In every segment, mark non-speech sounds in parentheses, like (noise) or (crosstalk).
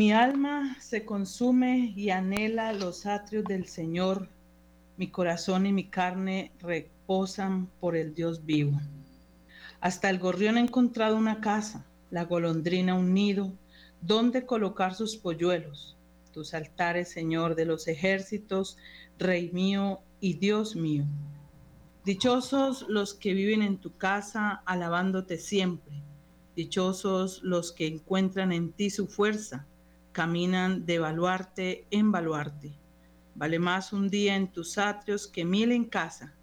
Mi alma se consume y anhela los atrios del Señor. Mi corazón y mi carne reposan por el Dios vivo. Hasta el gorrión ha encontrado una casa, la golondrina un nido, donde colocar sus polluelos. Tus altares, Señor de los ejércitos, Rey mío y Dios mío. Dichosos los que viven en tu casa, alabándote siempre. Dichosos los que encuentran en ti su fuerza, caminan de baluarte en baluarte. Vale más un día en tus atrios que mil en casa,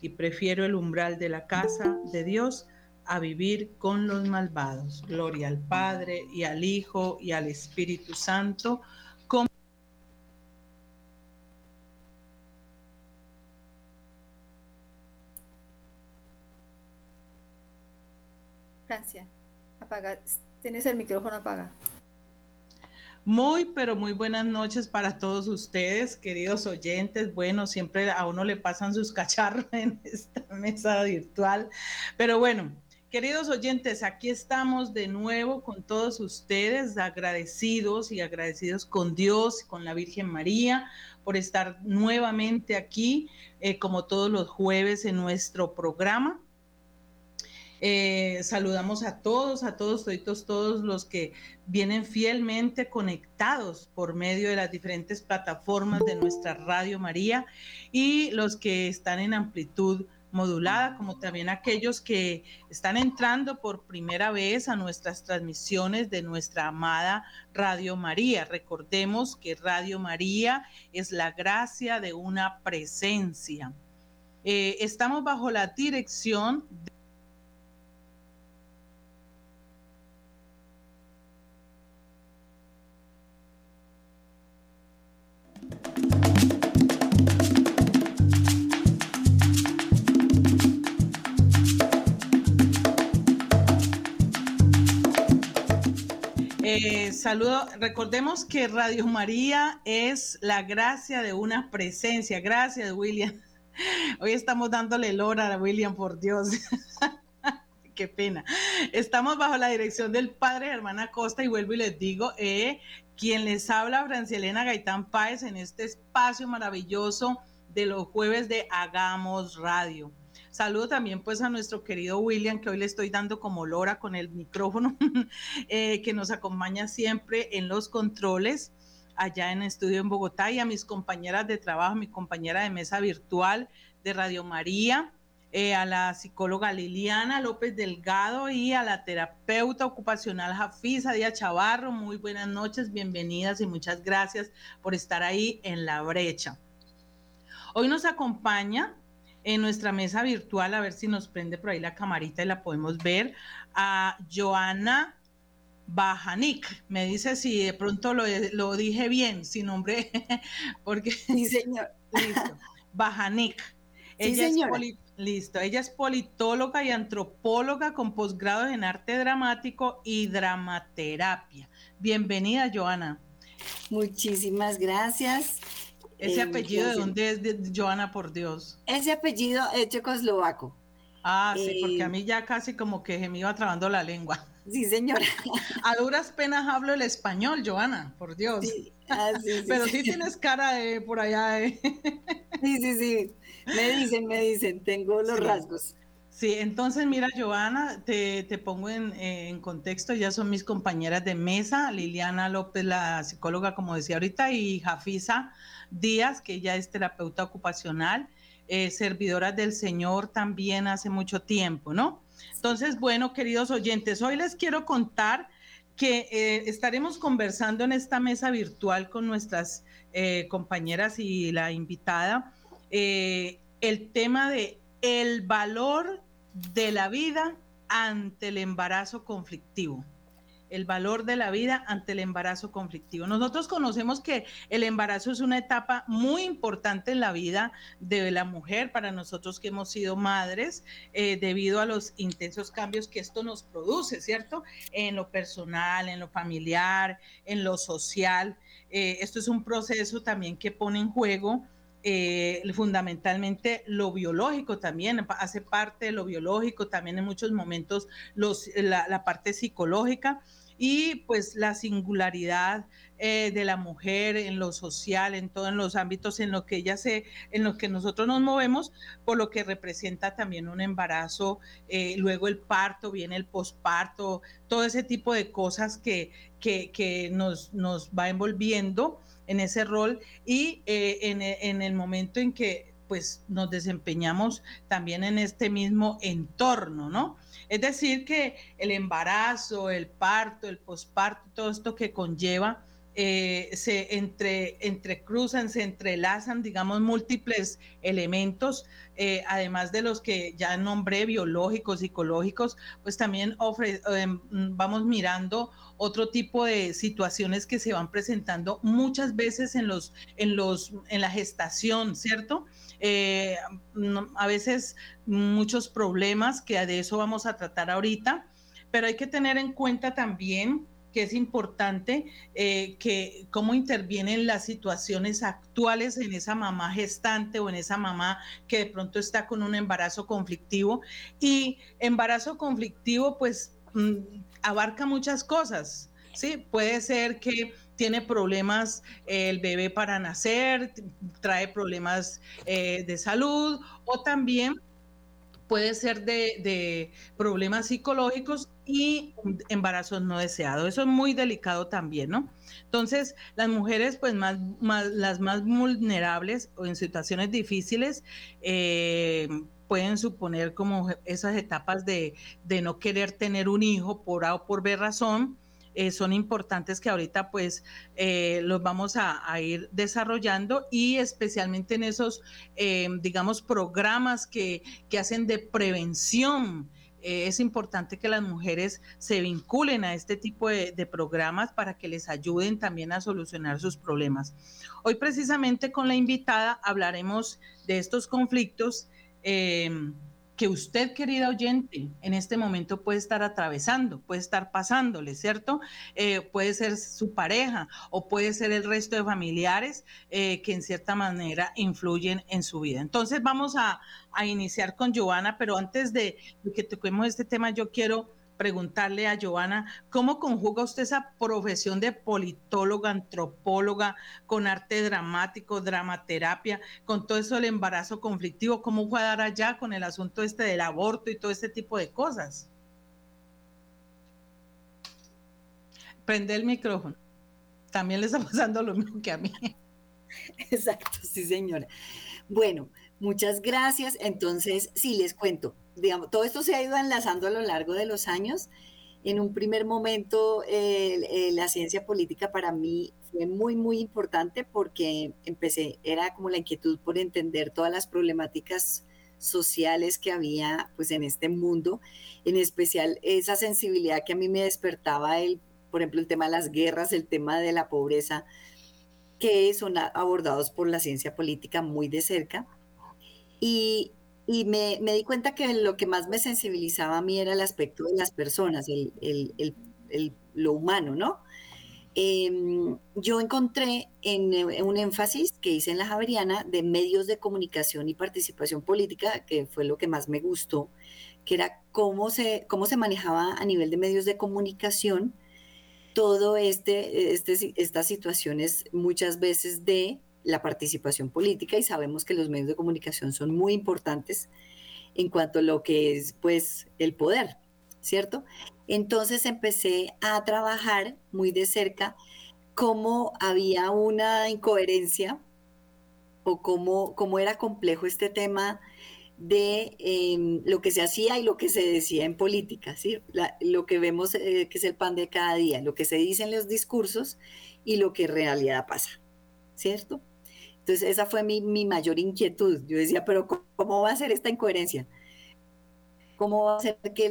y prefiero el umbral de la casa de Dios a vivir con los malvados. Gloria al Padre y al Hijo y al Espíritu Santo Apaga. Tienes el micrófono apagado. Muy, pero muy buenas noches para todos ustedes, queridos oyentes. Bueno, siempre a uno le pasan sus cacharros (laughs) en esta mesa virtual. Pero bueno, queridos oyentes, aquí estamos de nuevo con todos ustedes, agradecidos y agradecidos con Dios, con la Virgen María, por estar nuevamente aquí, eh, como todos los jueves en nuestro programa. Eh, saludamos a todos, a todos, todos, todos los que vienen fielmente conectados por medio de las diferentes plataformas de nuestra Radio María y los que están en amplitud modulada, como también aquellos que están entrando por primera vez a nuestras transmisiones de nuestra amada Radio María. Recordemos que Radio María es la gracia de una presencia. Eh, estamos bajo la dirección de Eh, saludo, recordemos que Radio María es la gracia de una presencia. Gracias, William. (laughs) Hoy estamos dándole lora a William, por Dios. (laughs) Qué pena. Estamos bajo la dirección del padre Hermana Costa y vuelvo y les digo, eh, quien les habla, Francielena Gaitán Páez, en este espacio maravilloso de los jueves de Hagamos Radio. Saludo también pues a nuestro querido William, que hoy le estoy dando como lora con el micrófono, (laughs) eh, que nos acompaña siempre en los controles allá en estudio en Bogotá y a mis compañeras de trabajo, mi compañera de mesa virtual de Radio María, eh, a la psicóloga Liliana López Delgado y a la terapeuta ocupacional Jafisa Díaz Chavarro. Muy buenas noches, bienvenidas y muchas gracias por estar ahí en la brecha. Hoy nos acompaña en nuestra mesa virtual, a ver si nos prende por ahí la camarita y la podemos ver, a Joana Bajanik. Me dice si de pronto lo, lo dije bien, sin nombre, (laughs) porque... Sí, señor. Listo. Bajanik. Ella es listo. Ella es politóloga y antropóloga con posgrado en arte dramático y dramaterapia. Bienvenida, Joana. Muchísimas gracias. ¿Ese apellido de dónde es de Joana, por Dios? Ese apellido es checoslovaco. Ah, sí, porque a eh, mí ya casi como que se me iba trabando la lengua. (laughs) Sí, señora. A duras penas hablo el español, Joana, por Dios. Sí, ah, Pero sí, tienes cara de por allá. (laughs) Sí, sí, sí. Me dicen, me dicen, tengo los rasgos. Sí, entonces mira, Joana, te, te pongo en, en, contexto, ya son mis compañeras de mesa, Liliana López, la psicóloga, como decía ahorita, y Jafisa Díaz, que ya es terapeuta ocupacional, eh, servidora del Señor también hace mucho tiempo, ¿no? Entonces, bueno, queridos oyentes, hoy les quiero contar que eh, estaremos conversando en esta mesa virtual con nuestras eh, compañeras y la invitada el tema de el valor de la vida ante el embarazo conflictivo el valor de la vida ante el embarazo conflictivo. Nosotros conocemos que el embarazo es una etapa muy importante en la vida de la mujer, para nosotros que hemos sido madres, eh, debido a los intensos cambios que esto nos produce, ¿cierto? En lo personal, en lo familiar, en lo social. Eh, esto es un proceso también que pone en juego eh, fundamentalmente lo biológico también, hace parte de lo biológico, también en muchos momentos los, la, parte psicológica y pues la singularidad eh, de la mujer en lo social, en todos los ámbitos en los que ella se, en los que nosotros nos movemos, por lo que representa también un embarazo, eh, luego el parto, viene el posparto, todo ese tipo de cosas que, que, nos, nos va envolviendo en ese rol y eh, en, en el momento en que pues nos desempeñamos también en este mismo entorno, ¿no? Es decir, que el embarazo, el parto, el posparto, todo esto que conlleva, eh, se entre, entrecruzan, se entrelazan, digamos, múltiples elementos, eh, además de los que ya nombré, biológicos, psicológicos, pues también eh, vamos mirando otro tipo de situaciones que se van presentando muchas veces en, los, en, los, en la gestación, ¿cierto? a veces muchos problemas, que de eso vamos a tratar ahorita, pero hay que tener en cuenta también que es importante eh, que cómo intervienen las situaciones actuales en esa mamá gestante o en esa mamá que de pronto está con un embarazo conflictivo. Y embarazo conflictivo pues mm, abarca muchas cosas, ¿sí? Puede ser que tiene problemas el bebé para nacer, trae problemas eh, de salud o también puede ser de, problemas psicológicos y embarazos no deseados. Eso es muy delicado también, ¿no? Entonces, las mujeres, pues más, las más vulnerables o en situaciones difíciles, eh, pueden suponer como esas etapas de, de, no querer tener un hijo por A o por B razón, eh, son importantes que ahorita pues eh, los vamos a, ir desarrollando y especialmente en esos, eh, digamos, programas que, hacen de prevención. es importante que las mujeres se vinculen a este tipo de, programas para que les ayuden también a solucionar sus problemas. Hoy precisamente con la invitada hablaremos de estos conflictos que usted, querida oyente, en este momento puede estar atravesando, puede estar pasándole, ¿cierto? Eh, puede ser su pareja o puede ser el resto de familiares eh, que en cierta manera influyen en su vida. Entonces vamos a, a iniciar con Giovanna, pero antes de que toquemos este tema, yo quiero preguntarle a Giovanna, ¿cómo conjuga usted esa profesión de politóloga, antropóloga, con arte dramático, dramaterapia, con todo eso del embarazo conflictivo? ¿Cómo fue a dar allá con el asunto este del aborto y todo este tipo de cosas? Prende el micrófono. También le está (laughs) pasando lo mismo que a mí. Exacto, sí, señora. Bueno, muchas gracias. Entonces, sí, les cuento digamos, todo esto se ha ido enlazando a lo largo de los años. En un primer momento, la ciencia política para mí fue muy, muy importante porque empecé, era como la inquietud por entender todas las problemáticas sociales que había pues en este mundo, en especial esa sensibilidad que a mí me despertaba el, por ejemplo, el tema de las guerras, el tema de la pobreza, que son abordados por la ciencia política muy de cerca. Y, y me, me, di cuenta que lo que más me sensibilizaba a mí era el aspecto de las personas, el, el, lo humano, ¿no? Em, yo encontré en, en, un énfasis que hice en la Javeriana de medios de comunicación y participación política, que fue lo que más me gustó, que era cómo se, cómo se manejaba a nivel de medios de comunicación todo este, este estas situaciones muchas veces de la participación política y sabemos que los medios de comunicación son muy importantes en cuanto a lo que es pues el poder, ¿cierto? Entonces empecé a trabajar muy de cerca cómo había una incoherencia o cómo, cómo era complejo este tema de em, lo que se hacía y lo que se decía en política, ¿sí? lo que vemos eh, que es el pan de cada día, lo que se dice en los discursos y lo que en realidad pasa, ¿cierto? Entonces esa fue mi, mayor inquietud. Yo decía, pero ¿cómo va a ser esta incoherencia? ¿Cómo va a ser que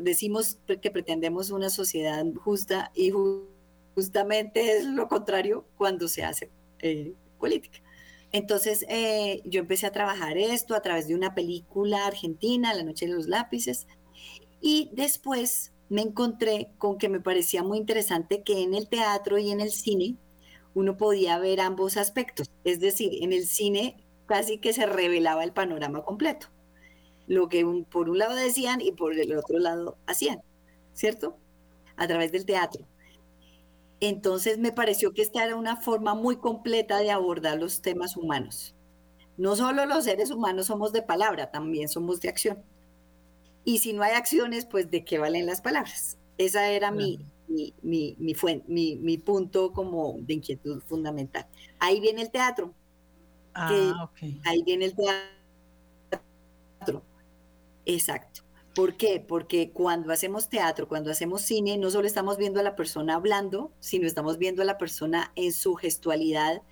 decimos que pretendemos una sociedad justa y justamente es lo contrario cuando se hace eh, política? Entonces eh, yo empecé a trabajar esto a través de una película argentina, La Noche de los Lápices, y después me encontré con que me parecía muy interesante que en el teatro y en el cine uno podía ver ambos aspectos. Es decir, en el cine casi que se revelaba el panorama completo. Lo que por un lado decían y por el otro lado hacían, ¿cierto? a través del teatro. Entonces me pareció que esta era una forma muy completa de abordar los temas humanos. No solo los seres humanos somos de palabra, también somos de acción. Y si no hay acciones, pues de qué valen las palabras. Esa era mi, mi, mi, mi, punto como de inquietud fundamental. Ahí viene el teatro. Ah, Ahí viene el teatro. Exacto. ¿Por qué? Porque cuando hacemos teatro, cuando hacemos cine, no solo estamos viendo a la persona hablando, sino estamos viendo a la persona en su gestualidad,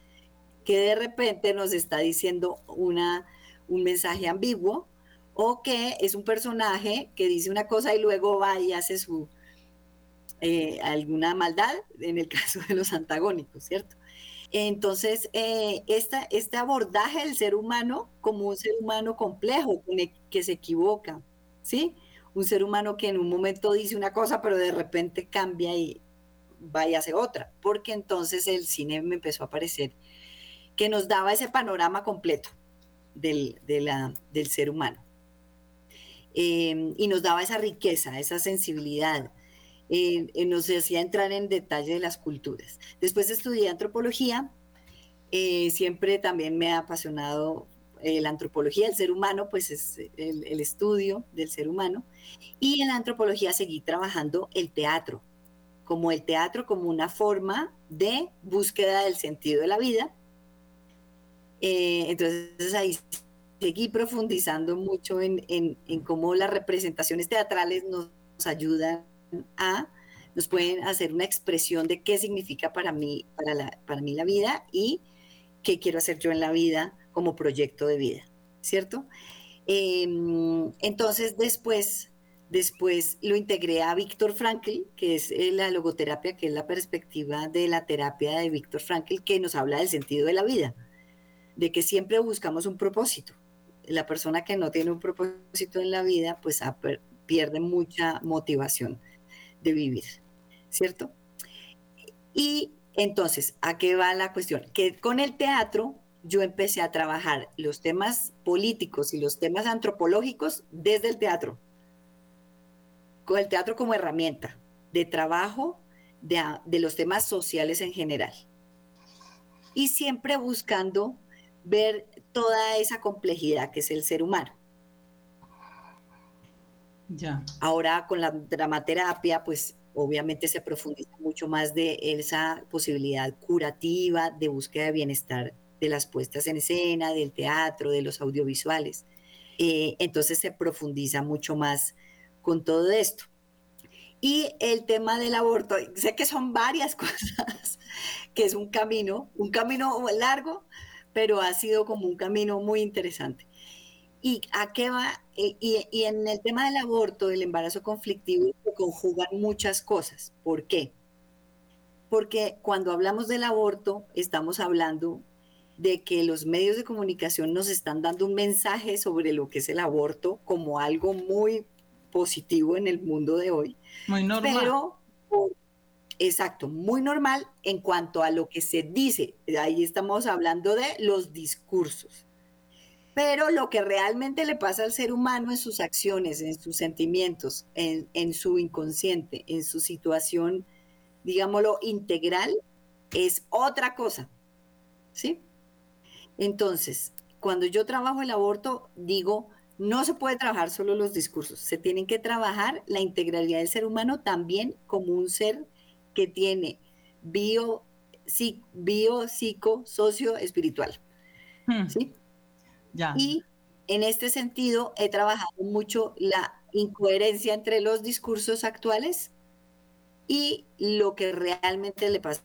que de repente nos está diciendo una, un mensaje ambiguo, o que es un personaje que dice una cosa y luego va y hace su eh, alguna maldad, en el (laughs) caso de los antagónicos, ¿cierto? Entonces, eh, este abordaje del ser humano como un ser humano complejo, que se equivoca, ¿sí? Un ser humano que en un momento dice una cosa, pero de repente cambia y va y hace otra, porque entonces el cine me empezó a parecer que nos daba ese panorama completo del, del ser humano. Em, y nos daba esa riqueza, esa sensibilidad, eh, eh, nos hacía entrar en detalle de las culturas. Después estudié antropología, eh, siempre también me ha apasionado la antropología, el ser humano, pues es el, estudio del ser humano. Y en la antropología seguí trabajando el teatro, como el teatro como una forma de búsqueda del sentido de la vida. entonces ahí seguí profundizando mucho en, en, cómo las representaciones teatrales nos, ayudan a, nos pueden hacer una expresión de qué significa para mí, para, la, para mí la vida y qué quiero hacer yo en la vida como proyecto de vida, ¿cierto? Em, entonces después, después lo integré a Víctor Frankl, que es eh, la logoterapia, que es la perspectiva de la terapia de Víctor Frankl, que nos habla del sentido de la vida, de que siempre buscamos un propósito. La persona que no tiene un propósito en la vida, pues pierde mucha motivación de vivir, ¿cierto? Y entonces, ¿a qué va la cuestión? Que con el teatro yo empecé a trabajar los temas políticos y los temas antropológicos desde el teatro, con el teatro como herramienta de trabajo de, de los temas sociales en general. Y siempre buscando ver toda esa complejidad que es el ser humano. Ahora con la dramaterapia, pues obviamente se profundiza mucho más de esa posibilidad curativa de búsqueda de bienestar de las puestas en escena, del teatro, de los audiovisuales. Eh, entonces se profundiza mucho más con todo esto. Y el tema del aborto, sé que son varias (laughs) cosas, que es un camino, un camino largo, pero ha sido como un camino muy interesante. ¿Y a qué va? Eh, y, en el tema del aborto, del embarazo conflictivo, se conjugan muchas cosas. ¿Por qué? Porque cuando hablamos del aborto, estamos hablando de que los medios de comunicación nos están dando un mensaje sobre lo que es el aborto como algo muy positivo en el mundo de hoy. Muy normal. Pero, exacto, muy normal en cuanto a lo que se dice. Ahí estamos hablando de los discursos. Pero lo que realmente le pasa al ser humano en sus acciones, en sus sentimientos, en, su inconsciente, en su situación, digámoslo, integral, es otra cosa. ¿Sí? Entonces, cuando yo trabajo el aborto, digo, no se puede trabajar solo los discursos, se tienen que trabajar la integralidad del ser humano también como un ser que tiene bio, bio psico, socio, espiritual. Hmm. ¿Sí? Y en este sentido he trabajado mucho la incoherencia entre los discursos actuales y lo que realmente le pasa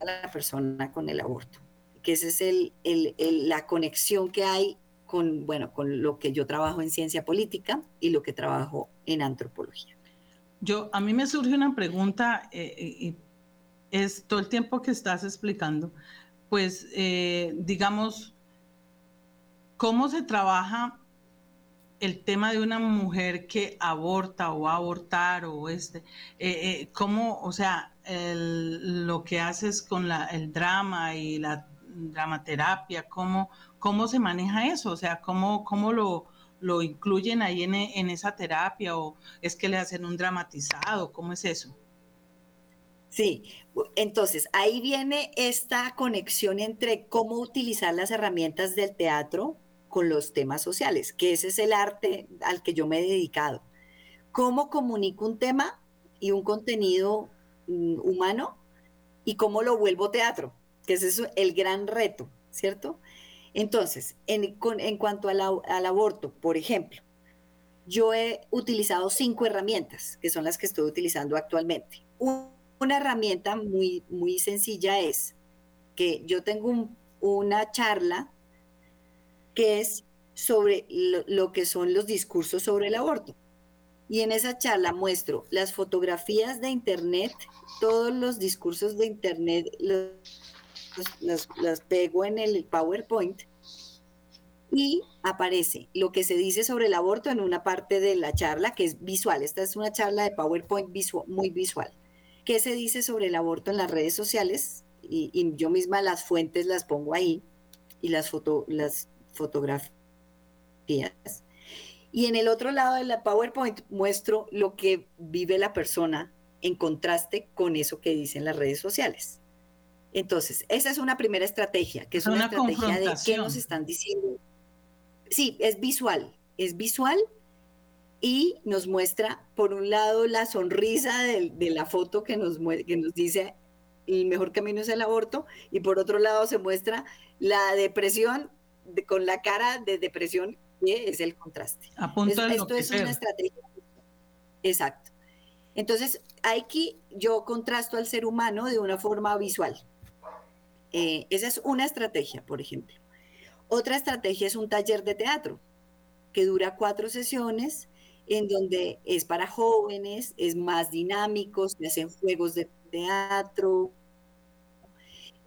a la persona con el aborto. Que esa es el, la conexión que hay con, bueno, con lo que yo trabajo en ciencia política y lo que trabajo en antropología. Yo, a mí me surge una pregunta, eh, y es todo el tiempo que estás explicando, pues eh, digamos, ¿Cómo se trabaja el tema de una mujer que aborta o va a abortar o este? Eh, eh, ¿Cómo, o sea, lo que haces con el drama y la dramaterapia, ¿cómo, cómo se maneja eso? O sea, ¿cómo, cómo lo, lo incluyen ahí en, en esa terapia o es que le hacen un dramatizado? ¿Cómo es eso? Sí, entonces ahí viene esta conexión entre cómo utilizar las herramientas del teatro con los temas sociales, que ese es el arte al que yo me he dedicado. ¿Cómo comunico un tema y un contenido mm, humano y cómo lo vuelvo teatro? Que ese es el gran reto, ¿cierto? Entonces, en, cuanto al aborto, por ejemplo, yo he utilizado cinco herramientas, que son las que estoy utilizando actualmente. una herramienta muy, muy sencilla es que yo tengo una charla que es sobre lo, que son los discursos sobre el aborto. Y en esa charla muestro las fotografías de Internet, todos los discursos de Internet, los, las pego en el PowerPoint y aparece lo que se dice sobre el aborto en una parte de la charla que es visual. Esta es una charla de PowerPoint muy visual. ¿Qué se dice sobre el aborto en las redes sociales? Y, yo misma las fuentes las pongo ahí y las, foto, las fotografías. Y en el otro lado de la PowerPoint muestro lo que vive la persona en contraste con eso que dicen las redes sociales. Entonces, esa es una primera estrategia, que es una, estrategia de qué nos están diciendo sí, es visual, es visual y nos muestra, por un lado, la sonrisa de, la foto que nos, que nos dice el mejor camino es el aborto, y por otro lado se muestra la depresión con la cara de depresión, que es el contraste. esto es una estrategia. Exacto. Entonces, aquí yo contrasto al ser humano de una forma visual. Eh, esa es una estrategia, por ejemplo. Otra estrategia es un taller de teatro, que dura cuatro sesiones, en donde es para jóvenes, es más dinámico, se hacen juegos de teatro,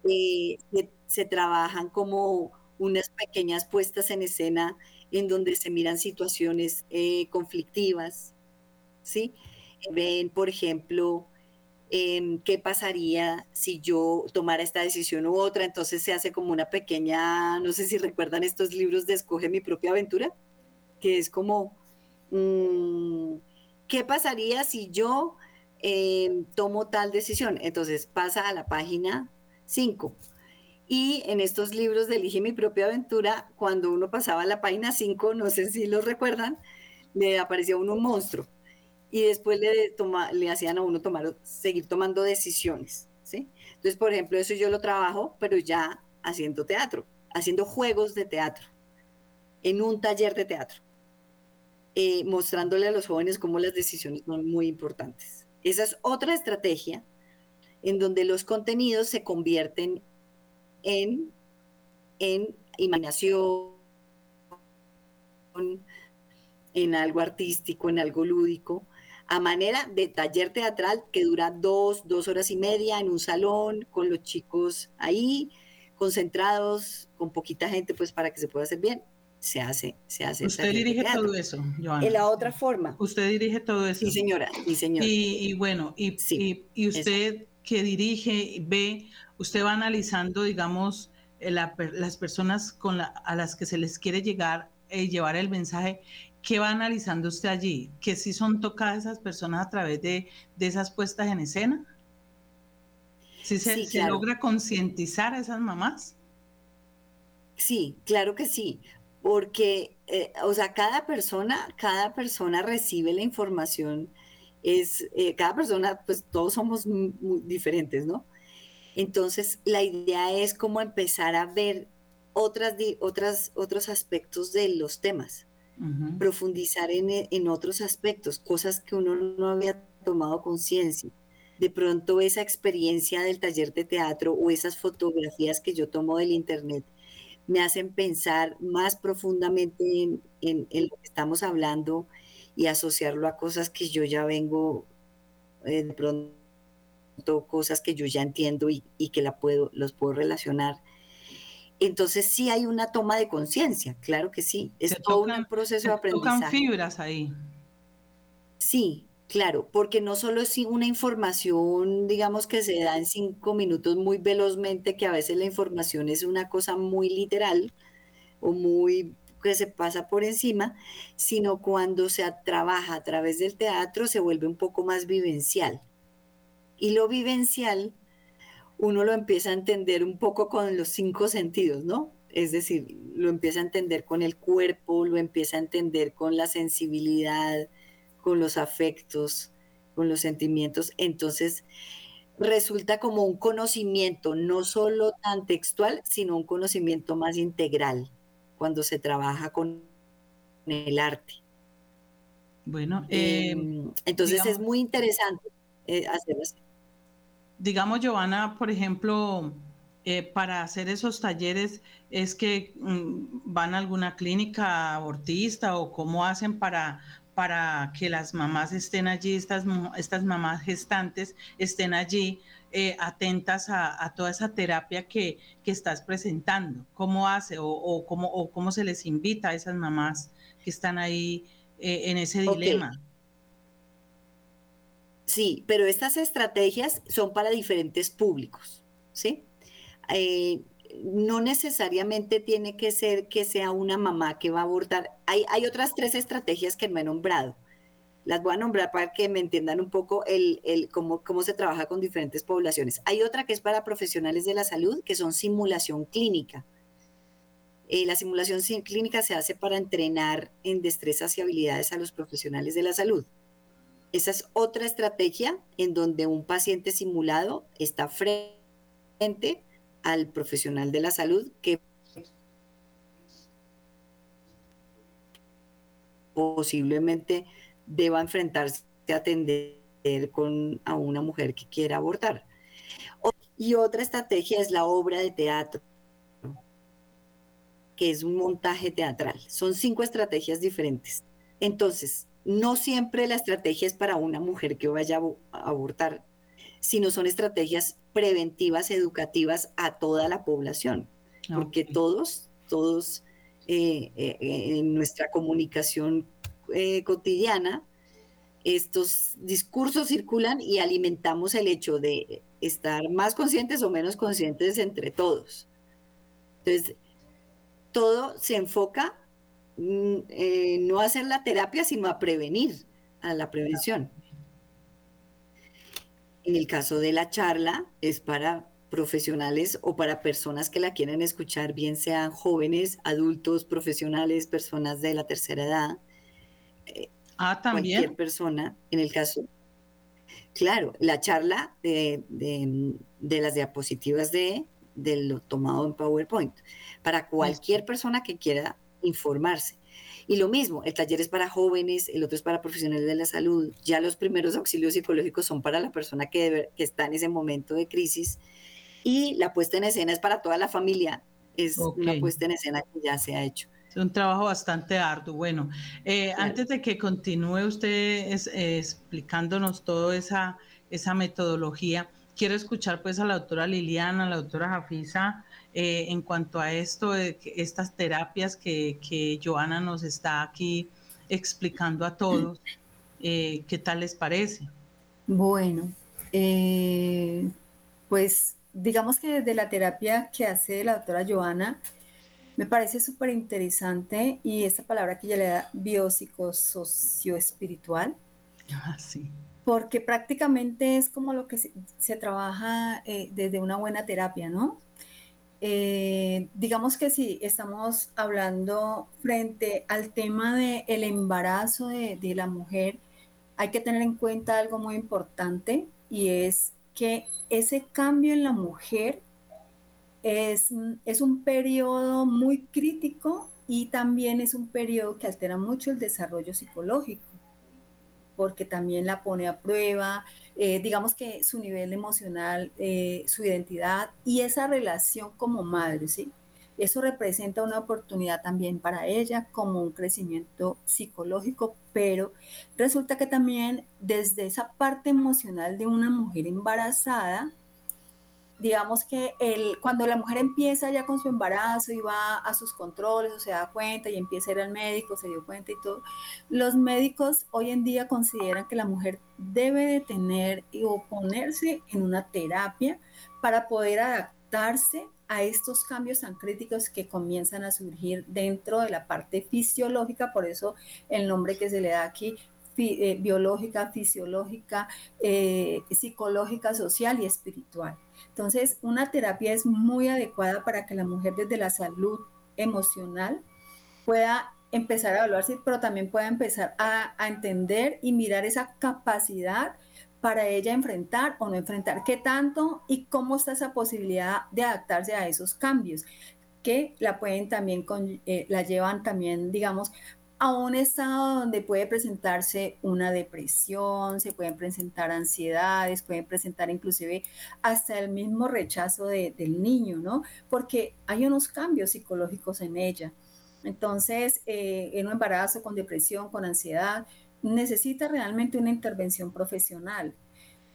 eh, se, trabajan como unas pequeñas puestas en escena en donde se miran situaciones eh, conflictivas, ¿sí? Ven, por ejemplo, qué pasaría si yo tomara esta decisión u otra. Entonces se hace como una pequeña, no sé si recuerdan estos libros de Escoge mi propia aventura, que es como, mm, ¿qué pasaría si yo em, tomo tal decisión? Entonces pasa a la página 5. Y en estos libros de Elige mi propia aventura, cuando uno pasaba a la página 5, no sé si lo recuerdan, le aparecía uno un monstruo y después le, toma, le hacían a uno tomar, seguir tomando decisiones, ¿sí? Entonces, por ejemplo, eso yo lo trabajo, pero ya haciendo teatro, haciendo juegos de teatro, en un taller de teatro, eh, mostrándole a los jóvenes cómo las decisiones son muy importantes. Esa es otra estrategia en donde los contenidos se convierten en, en imaginación, en algo artístico, en algo lúdico, a manera de taller teatral que dura dos, dos horas y media en un salón con los chicos ahí, concentrados, con poquita gente, pues para que se pueda hacer bien. Se hace, se hace. Usted dirige todo eso, Joana. En la otra forma. Usted dirige todo eso. Sí, señora, sí, señora. Y, bueno, y, y, usted que dirige, ve, usted va analizando, digamos, eh, las personas con a las que se les quiere llegar, eh, llevar el mensaje ¿Qué va analizando usted allí? ¿Que si son tocadas esas personas a través de, esas puestas en escena? ¿Si se, logra concientizar a esas mamás? Sí, claro que sí, porque, eh, o sea, cada persona, cada persona recibe la información, es, eh, cada persona, pues todos somos muy, diferentes, ¿no? Entonces, la idea es como empezar a ver otras, otras, otros aspectos de los temas profundizar e, en, otros aspectos, cosas que uno no había tomado conciencia. De pronto esa experiencia del taller de teatro o esas fotografías que yo tomo del internet me hacen pensar más profundamente en, lo que estamos hablando y asociarlo a cosas que yo ya vengo, eh, de pronto cosas que yo ya entiendo y, y que la puedo, los puedo relacionar entonces sí hay una toma de conciencia, claro que sí. Es todo un proceso de aprendizaje. Tocan fibras ahí. Sí, claro, porque no solo es una información, digamos, que se da en cinco minutos muy velozmente, que a veces la información es una cosa muy literal o muy que se pasa por encima, sino cuando se trabaja a través del teatro se vuelve un poco más vivencial. Y lo vivencial, uno lo empieza a entender un poco con los cinco sentidos, ¿no? Es decir, lo empieza a entender con el cuerpo, lo empieza a entender con la sensibilidad, con los afectos, con los sentimientos. Entonces, resulta como un conocimiento no solo tan textual, sino un conocimiento más integral cuando se trabaja con el arte. Bueno, em, entonces es muy interesante eh, hacer así. Digamos, Giovanna, por ejemplo, eh, para hacer esos talleres, ¿es que mm, van a alguna clínica abortista o cómo hacen para, para que las mamás estén allí, estas, estas mamás gestantes estén allí eh, atentas a, toda esa terapia que, estás presentando? ¿Cómo hace o, cómo, o cómo se les invita a esas mamás que están ahí eh, en ese dilema? Sí, pero estas estrategias son para diferentes públicos, ¿sí? Eh, no necesariamente tiene que ser que sea una mamá que va a abortar. Hay, otras tres estrategias que me he nombrado. Las voy a nombrar para que me entiendan un poco el, el cómo, cómo se trabaja con diferentes poblaciones. Hay otra que es para profesionales de la salud, que son simulación clínica. Eh, la simulación clínica se hace para entrenar en destrezas y habilidades a los profesionales de la salud. Esa es otra estrategia en donde un paciente simulado está frente al profesional de la salud que posiblemente deba enfrentarse a atender con, a una mujer que quiera abortar. Y otra estrategia es la obra de teatro, que es un montaje teatral. Son cinco estrategias diferentes. Entonces, no siempre la estrategia es para una mujer que vaya a abortar, sino son estrategias preventivas, educativas a toda la población, porque todos, todos eh, eh, en nuestra comunicación eh, cotidiana, estos discursos circulan y alimentamos el hecho de estar más conscientes o menos conscientes entre todos. Entonces, todo se enfoca mm, no a hacer la terapia, sino a prevenir, a la prevención. En el caso de la charla, es para profesionales o para personas que la quieren escuchar, bien sean jóvenes, adultos, profesionales, personas de la tercera edad. Eh, ah, también. Cualquier persona, en el caso. Claro, la charla de, las diapositivas de, de, lo tomado en PowerPoint, para cualquier persona que quiera informarse. Y lo mismo, el taller es para jóvenes, el otro es para profesionales de la salud. Ya los primeros auxilios psicológicos son para la persona que, está en ese momento de crisis. Y la puesta en escena es para toda la familia. Es una puesta en escena que ya se ha hecho. Es un trabajo bastante arduo. Bueno, eh, antes de que continúe usted explicándonos toda esa, esa metodología, quiero escuchar pues a la doctora Liliana, a la doctora Jafisa, eh, en cuanto a esto, de estas terapias que, que Joana nos está aquí explicando a todos. Eh, ¿Qué tal les parece? Bueno, eh, pues digamos que desde la terapia que hace la doctora Joana, me parece súper interesante y esta palabra que ella le da biopsicosocioespiritual. Ah, sí. Porque prácticamente es como lo que se, trabaja desde una buena terapia, ¿no? Eh, digamos que si estamos hablando frente al tema del el embarazo de, la mujer, hay que tener en cuenta algo muy importante y es que ese cambio en la mujer es, es un periodo muy crítico y también es un periodo que altera mucho el desarrollo psicológico, porque también la pone a prueba, eh, digamos que su nivel emocional, eh, su identidad y esa relación como madre, ¿sí? Eso representa una oportunidad también para ella como un crecimiento psicológico, pero resulta que también desde esa parte emocional de una mujer embarazada, digamos que el, cuando la mujer empieza ya con su embarazo y va a sus controles o se da cuenta y empieza a ir al médico, se dio cuenta y todo, los médicos hoy en día consideran que la mujer debe de tener o ponerse en una terapia para poder adaptarse a estos cambios tan críticos que comienzan a surgir dentro de la parte fisiológica, por eso el nombre que se le da aquí, eh, biológica, fisiológica, eh, psicológica, social y espiritual. Entonces, una terapia es muy adecuada para que la mujer desde la salud emocional pueda empezar a evaluarse, pero también pueda empezar a, entender y mirar esa capacidad para ella enfrentar o no enfrentar, qué tanto y cómo está esa posibilidad de adaptarse a esos cambios que la pueden también, eh, la llevan también, digamos, a un estado donde puede presentarse una depresión, se pueden presentar ansiedades, pueden presentar inclusive hasta el mismo rechazo del niño, ¿no? Porque hay unos cambios psicológicos en ella. Entonces, eh, en un embarazo con depresión, con ansiedad, necesita realmente una intervención profesional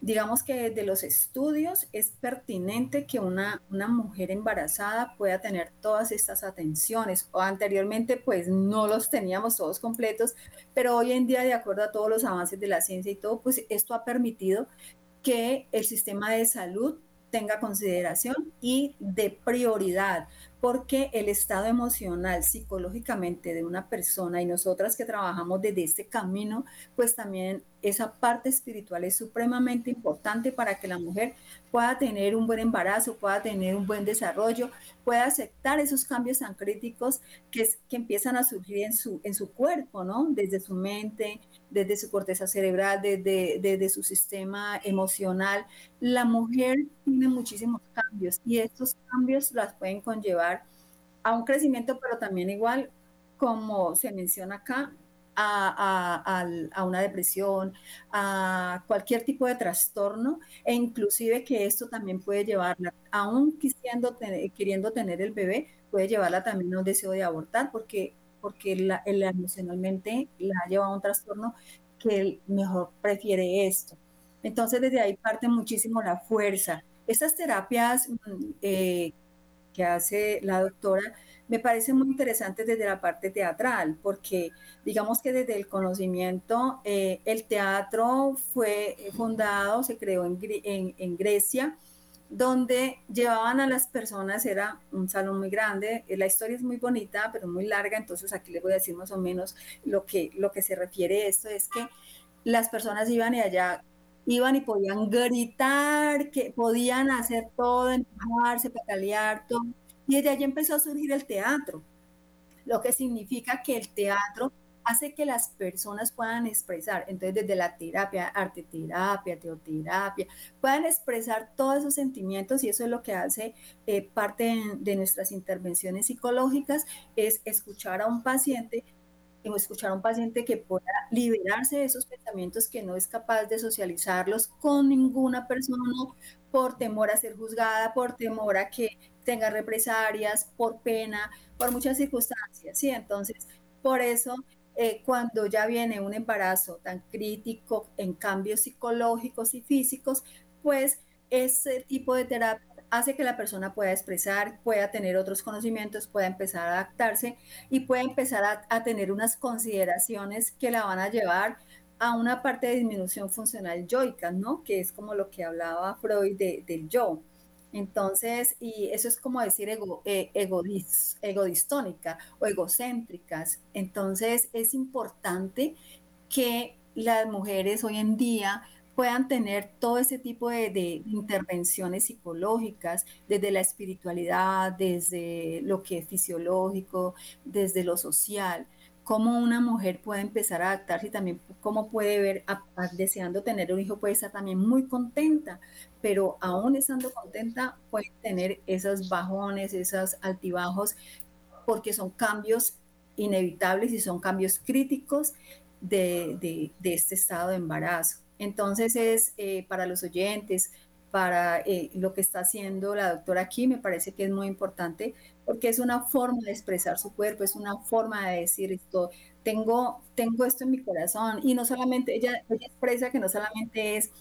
digamos que desde los estudios es pertinente que una, una mujer embarazada pueda tener todas estas atenciones. O anteriormente pues no los teníamos todos completos, pero hoy en día de acuerdo a todos los avances de la ciencia y todo, pues esto ha permitido que el sistema de salud tenga consideración y de prioridad, porque el estado emocional, psicológicamente de una persona y nosotras que trabajamos desde este camino, pues también esa parte espiritual es supremamente importante para que la mujer pueda tener un buen embarazo, pueda tener un buen desarrollo, pueda aceptar esos cambios tan críticos que, que empiezan a surgir en su, en su cuerpo, ¿no? Desde su mente, desde su corteza cerebral, desde, desde su sistema emocional. La mujer tiene muchísimos cambios y estos cambios las pueden conllevar a un crecimiento, pero también igual, como se menciona acá, a, a, una depresión, a cualquier tipo de trastorno, e inclusive que esto también puede llevarla, aún quisiendo queriendo tener el bebé, puede llevarla también a un deseo de abortar, porque, porque la, emocionalmente la lleva a un trastorno que mejor prefiere esto. Entonces, desde ahí parte muchísimo la fuerza. Estas terapias mm, eh, que hace la doctora me parece muy interesante desde la parte teatral, porque digamos que desde el conocimiento, eh, el teatro fue fundado, se creó en, Grecia, donde llevaban a las personas, era un salón muy grande, la historia es muy bonita, pero muy larga, entonces aquí les voy a decir más o menos lo que, lo que se refiere a esto, es que las personas iban y allá iban y podían gritar, que podían hacer todo, empujarse, patalear, todo, y desde allí empezó a surgir el teatro, lo que significa que el teatro hace que las personas puedan expresar, entonces desde la terapia, arte terapia, teoterapia, puedan expresar todos esos sentimientos y eso es lo que hace eh, parte de, nuestras intervenciones psicológicas, es escuchar a un paciente escuchar a un paciente que pueda liberarse de esos pensamientos que no es capaz de socializarlos con ninguna persona por temor a ser juzgada, por temor a que tenga represalias, por pena, por muchas circunstancias, ¿sí? Entonces, por eso, eh, cuando ya viene un embarazo tan crítico en cambios psicológicos y físicos, pues ese tipo de terapia hace que la persona pueda expresar, pueda tener otros conocimientos, pueda empezar a adaptarse y pueda empezar a, a tener unas consideraciones que la van a llevar a una parte de disminución funcional yoica, ¿no? Que es como lo que hablaba Freud de, del yo. Entonces, y eso es como decir ego, eh, egodistónica o egocéntricas. Entonces, es importante que las mujeres hoy en día puedan tener todo ese tipo de, de, intervenciones psicológicas, desde la espiritualidad, desde lo que es fisiológico, desde lo social, cómo una mujer puede empezar a adaptarse y también cómo puede ver, deseando tener un hijo, puede estar también muy contenta, pero aún estando contenta puede tener esos bajones, esos altibajos, porque son cambios inevitables y son cambios críticos de, este estado de embarazo. Entonces es eh, para los oyentes, para eh, lo que está haciendo la doctora aquí, me parece que es muy importante porque es una forma de expresar su cuerpo, es una forma de decir esto, tengo, tengo esto en mi corazón y no solamente, ella, expresa que no solamente es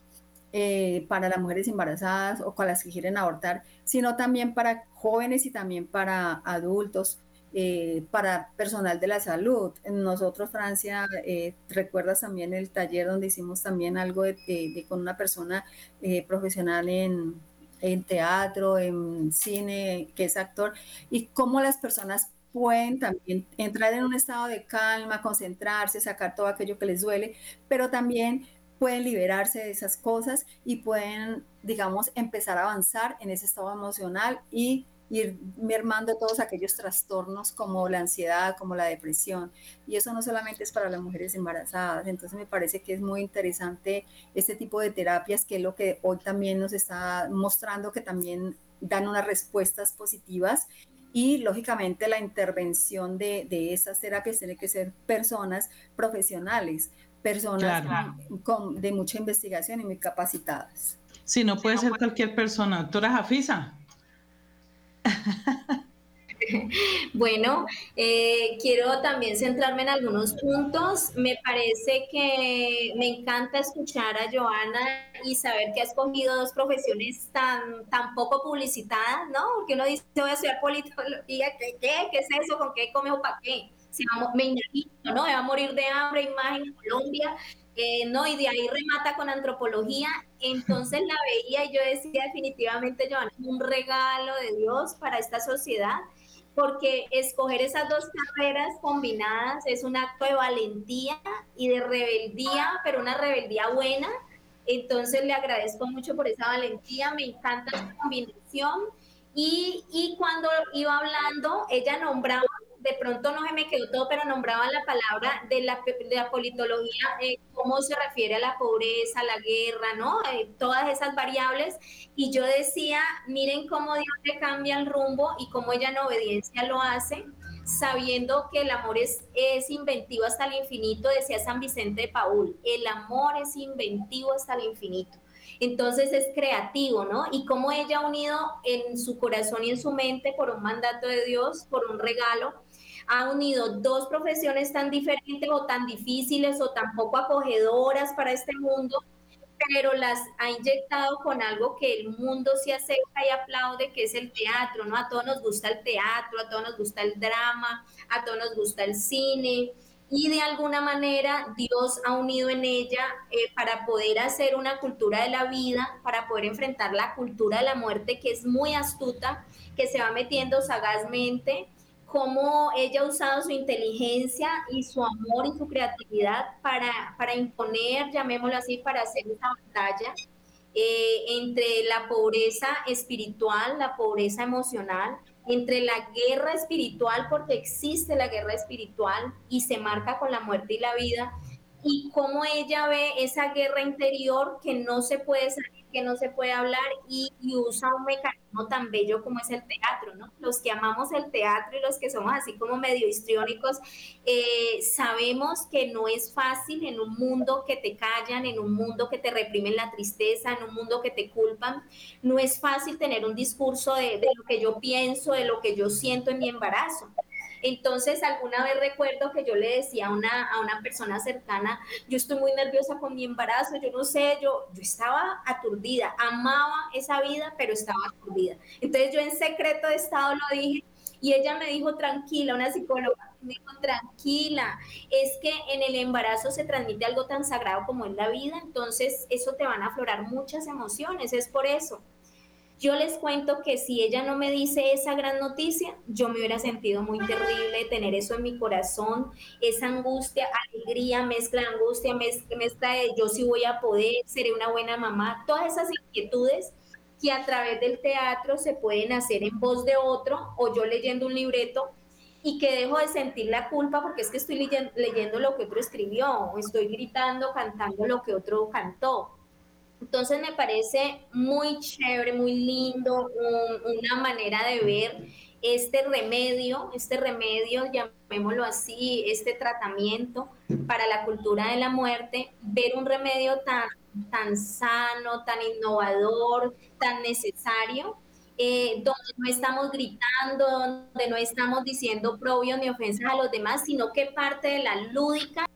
eh, para las mujeres embarazadas o para las que quieren abortar, sino también para jóvenes y también para adultos, eh, para personal de la salud. Nosotros, Francia, eh, recuerdas también el taller donde hicimos también algo con una persona profesional en en teatro, en cine, que es actor, y cómo las personas pueden también entrar en un estado de calma, concentrarse, sacar todo aquello que les duele, pero también pueden liberarse de esas cosas y pueden, digamos, empezar a avanzar en ese estado emocional y ir mermando todos aquellos trastornos como la ansiedad, como la depresión. Y eso no solamente es para las mujeres embarazadas, entonces me parece que es muy interesante este tipo de terapias, que es lo que hoy también nos está mostrando que también dan unas respuestas positivas. Y lógicamente la intervención de, de esas terapias tiene que ser personas profesionales, personas con, de mucha investigación y muy capacitadas. Sí, no puede ser cualquier persona. Doctora Jafisa. (laughs) Bueno, eh, quiero también centrarme en algunos puntos. Me parece que me encanta escuchar a Joana y saber que ha escogido dos profesiones tan, tan poco publicitadas, ¿no? Porque uno dice, voy a estudiar politología, ¿qué, qué, es eso? ¿Con qué come o para qué? Si me imagino, ¿no? Va a morir de hambre, imagen en Colombia, eh, ¿no? Y de ahí remata con antropología. Entonces la veía y yo decía definitivamente, Joana, un regalo de Dios para esta sociedad, porque escoger esas dos carreras combinadas es un acto de valentía y de rebeldía, pero una rebeldía buena. Entonces le agradezco mucho por esa valentía, me encanta esa combinación. Y, y cuando iba hablando, ella nombraba de pronto no se me quedó todo, pero nombraban la palabra de la, de la politología, eh, cómo se refiere a la pobreza, a la guerra, ¿no? Eh, todas esas variables. Y yo decía, miren cómo Dios le cambia el rumbo y cómo ella en obediencia lo hace, sabiendo que el amor es, es inventivo hasta el infinito, decía San Vicente de Paul, el amor es inventivo hasta el infinito. Entonces es creativo, ¿no? Y cómo ella ha unido en su corazón y en su mente por un mandato de Dios, por un regalo, ha unido dos profesiones tan diferentes o tan difíciles o tan poco acogedoras para este mundo, pero las ha inyectado con algo que el mundo se acerca y aplaude, que es el teatro, ¿no? A todos nos gusta el teatro, a todos nos gusta el drama, a todos nos gusta el cine, y de alguna manera Dios ha unido en ella eh, para poder hacer una cultura de la vida, para poder enfrentar la cultura de la muerte, que es muy astuta, que se va metiendo sagazmente cómo ella ha usado su inteligencia y su amor y su creatividad para, para imponer, llamémoslo así, para hacer esa batalla eh, entre la pobreza espiritual, la pobreza emocional, entre la guerra espiritual, porque existe la guerra espiritual y se marca con la muerte y la vida, y cómo ella ve esa guerra interior que no se puede salir, que no se puede hablar y, usa un mecanismo tan bello como es el teatro, ¿no? Los que amamos el teatro y los que somos así como medio histriónicos, eh, sabemos que no es fácil en un mundo que te callan, en un mundo que te reprimen la tristeza, en un mundo que te culpan, no es fácil tener un discurso de, de lo que yo pienso, de lo que yo siento en mi embarazo. Entonces, alguna vez recuerdo que yo le decía a una, a una persona cercana, yo estoy muy nerviosa con mi embarazo, yo no sé, yo, yo estaba aturdida, amaba esa vida, pero estaba aturdida. Entonces, yo en secreto de estado lo dije y ella me dijo, tranquila, una psicóloga, me dijo, tranquila, es que en el embarazo se transmite algo tan sagrado como es la vida, entonces eso te van a aflorar muchas emociones, es por eso. Yo les cuento que si ella no me dice esa gran noticia, yo me hubiera sentido muy terrible tener eso en mi corazón, esa angustia, alegría, mezcla angustia, mezcla de yo sí voy a poder, seré una buena mamá, todas esas inquietudes que a través del teatro se pueden hacer en voz de otro o yo leyendo un libreto y que dejo de sentir la culpa porque es que estoy leyendo, leyendo lo que otro escribió o estoy gritando, cantando lo que otro cantó. Entonces me parece muy chévere, muy lindo, una manera de ver este remedio, este remedio, llamémoslo así, este tratamiento para la cultura de la muerte, ver un remedio tan, tan sano, tan innovador, tan necesario, eh, donde no estamos gritando, donde no estamos diciendo probios ni ofensas a los demás, sino que parte de la lúdica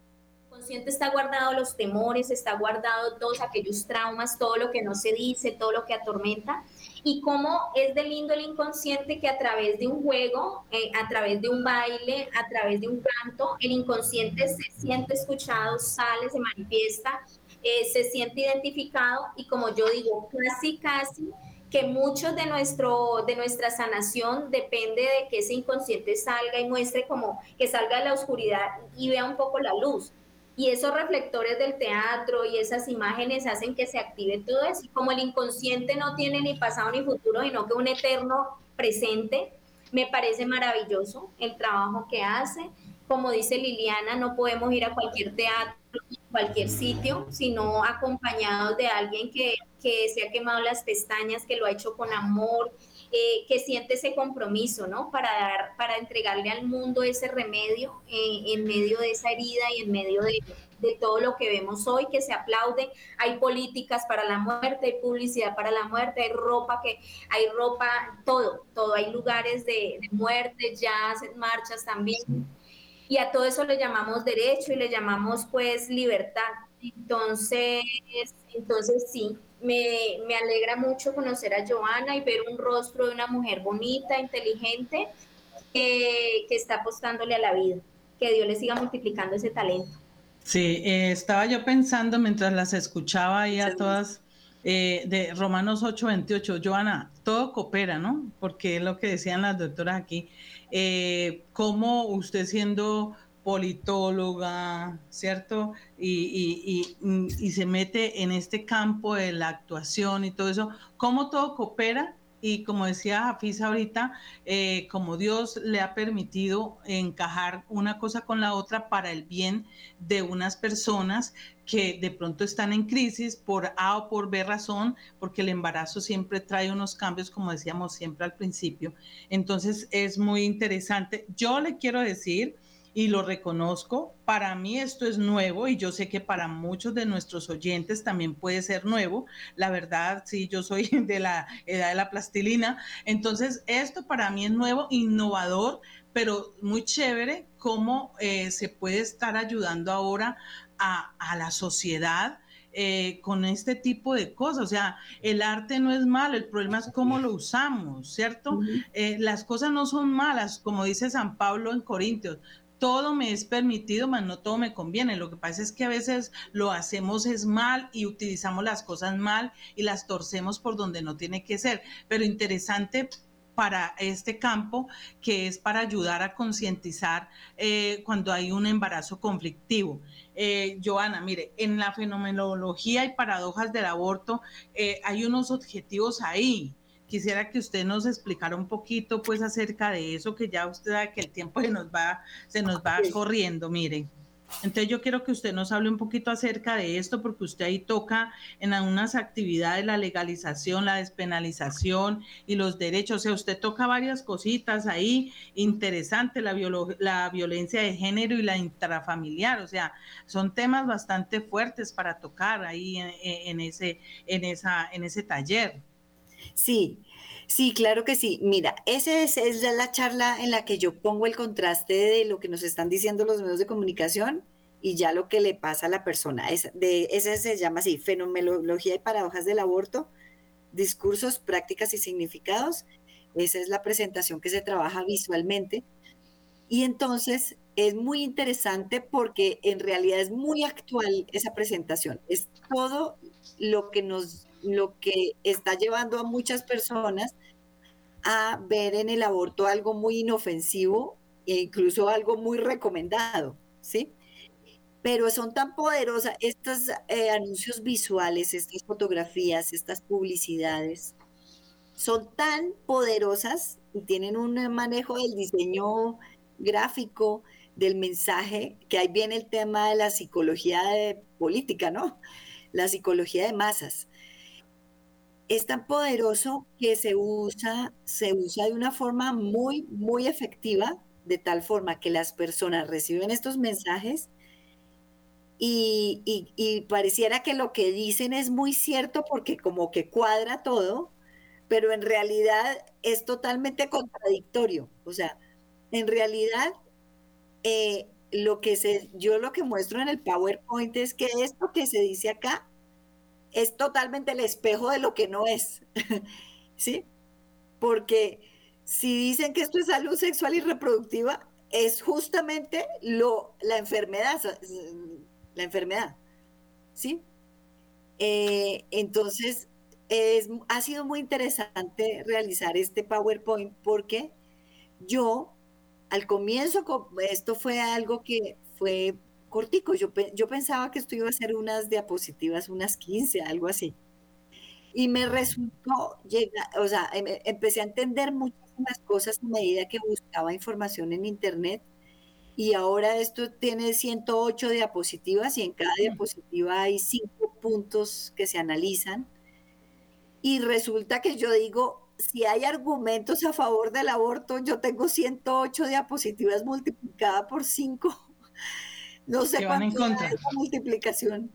inconsciente está guardado los temores, está guardado todos aquellos traumas, todo lo que no se dice, todo lo que atormenta. Y cómo es de lindo el inconsciente que a través de un juego, eh, a través de un baile, a través de un canto, el inconsciente se siente escuchado, sale, se manifiesta, eh, se siente identificado y como yo digo, casi, casi que mucho de, nuestro, de nuestra sanación depende de que ese inconsciente salga y muestre como que salga de la oscuridad y vea un poco la luz. Y esos reflectores del teatro y esas imágenes hacen que se active todo eso. Como el inconsciente no tiene ni pasado ni futuro, sino que un eterno presente, me parece maravilloso el trabajo que hace. Como dice Liliana, no podemos ir a cualquier teatro, cualquier sitio, sino acompañados de alguien que que se ha quemado las pestañas, que lo ha hecho con amor, eh, que siente ese compromiso, ¿no? Para dar, para entregarle al mundo ese remedio eh, en medio de esa herida y en medio de, de, todo lo que vemos hoy, que se aplaude. Hay políticas para la muerte, hay publicidad para la muerte, hay ropa que, hay ropa, todo, todo. Hay lugares de, de muerte, ya hacen marchas también. Y a todo eso le llamamos derecho y le llamamos pues libertad. Entonces, entonces sí, me, me, alegra mucho conocer a Joana y ver un rostro de una mujer bonita, inteligente, que está apostándole a la vida. Que Dios le siga multiplicando ese talento. Sí, eh, estaba yo pensando mientras las escuchaba ahí a todas eh, de Romanos 8:28, Joana, todo coopera, ¿no? Porque es lo que decían las doctoras aquí. Eh, ¿Cómo usted siendo politóloga, ¿cierto? Y, se mete en este campo de la actuación y todo eso, cómo todo coopera y como decía Jafisa ahorita, eh, como Dios le ha permitido encajar una cosa con la otra para el bien de unas personas que de pronto están en crisis por A o por B razón, porque el embarazo siempre trae unos cambios, como decíamos siempre al principio. Entonces es muy interesante. Yo le quiero decir y lo reconozco. Para mí esto es nuevo y yo sé que para muchos de nuestros oyentes también puede ser nuevo. La verdad, sí, yo soy (laughs) de la edad de la plastilina. Entonces, esto para mí es nuevo, innovador, pero muy chévere cómo eh, se puede estar ayudando ahora a, la sociedad. Eh, con este tipo de cosas. O sea, el arte no es malo, el problema es cómo lo usamos, ¿cierto? Eh, las cosas no son malas, como dice San Pablo en Corintios, todo me es permitido, mas no todo me conviene. Lo que pasa es que a veces lo hacemos es mal y utilizamos las cosas mal y las torcemos por donde no tiene que ser. Pero interesante para este campo que es para ayudar a concientizar eh, cuando hay un embarazo conflictivo. Eh, Joana, mire, en la fenomenología y paradojas del aborto eh, hay unos objetivos ahí quisiera que usted nos explicara un poquito pues acerca de eso, que ya usted sabe que el tiempo se nos va, se nos va corriendo, mire. Entonces yo quiero que usted nos hable un poquito acerca de esto, porque usted ahí toca en algunas actividades la legalización, la despenalización y los derechos. O sea, usted toca varias cositas ahí, interesante, la, la violencia de género y la intrafamiliar. O sea, son temas bastante fuertes para tocar ahí en, ese, en, esa, en ese taller. Sí, sí, claro que sí. Mira, esa es, la charla en la que yo pongo el contraste de lo que nos están diciendo los medios de comunicación y ya lo que le pasa a la persona. Es, de, ese se llama así, Fenomenología y Paradojas del Aborto, Discursos, Prácticas y Significados. Esa es la presentación que se trabaja visualmente. Y entonces es muy interesante porque en realidad es muy actual esa presentación. Es todo lo que nos lo que está llevando a muchas personas a ver en el aborto algo muy inofensivo e incluso algo muy recomendado, ¿sí? Pero son tan poderosas estos eh, anuncios visuales, estas fotografías, estas publicidades, son tan poderosas y tienen un manejo del diseño gráfico, del mensaje, que ahí viene el tema de la psicología de política, ¿no? La psicología de masas es tan poderoso que se usa, se usa de una forma muy, muy efectiva, de tal forma que las personas reciben estos mensajes y, y, pareciera que lo que dicen es muy cierto porque como que cuadra todo, pero en realidad es totalmente contradictorio. O sea, en realidad eh, lo que se, yo lo que muestro en el PowerPoint es que esto que se dice acá es totalmente el espejo de lo que no es. (laughs) ¿Sí? Porque si dicen que esto es salud sexual y reproductiva, es justamente lo, la enfermedad, la enfermedad. ¿Sí? Eh, entonces, es, ha sido muy interesante realizar este PowerPoint porque yo al comienzo esto fue algo que fue cortico. Yo, yo pensaba que esto iba a ser unas diapositivas, unas 15, algo así. Y me resultó, llega, o sea, em, empecé a entender muchísimas cosas a medida que buscaba información en Internet. Y ahora esto tiene 108 diapositivas y en cada diapositiva hay cinco puntos que se analizan. Y resulta que yo digo, si hay argumentos a favor del aborto, yo tengo 108 diapositivas multiplicadas por 5. No sé cuánto es la multiplicación.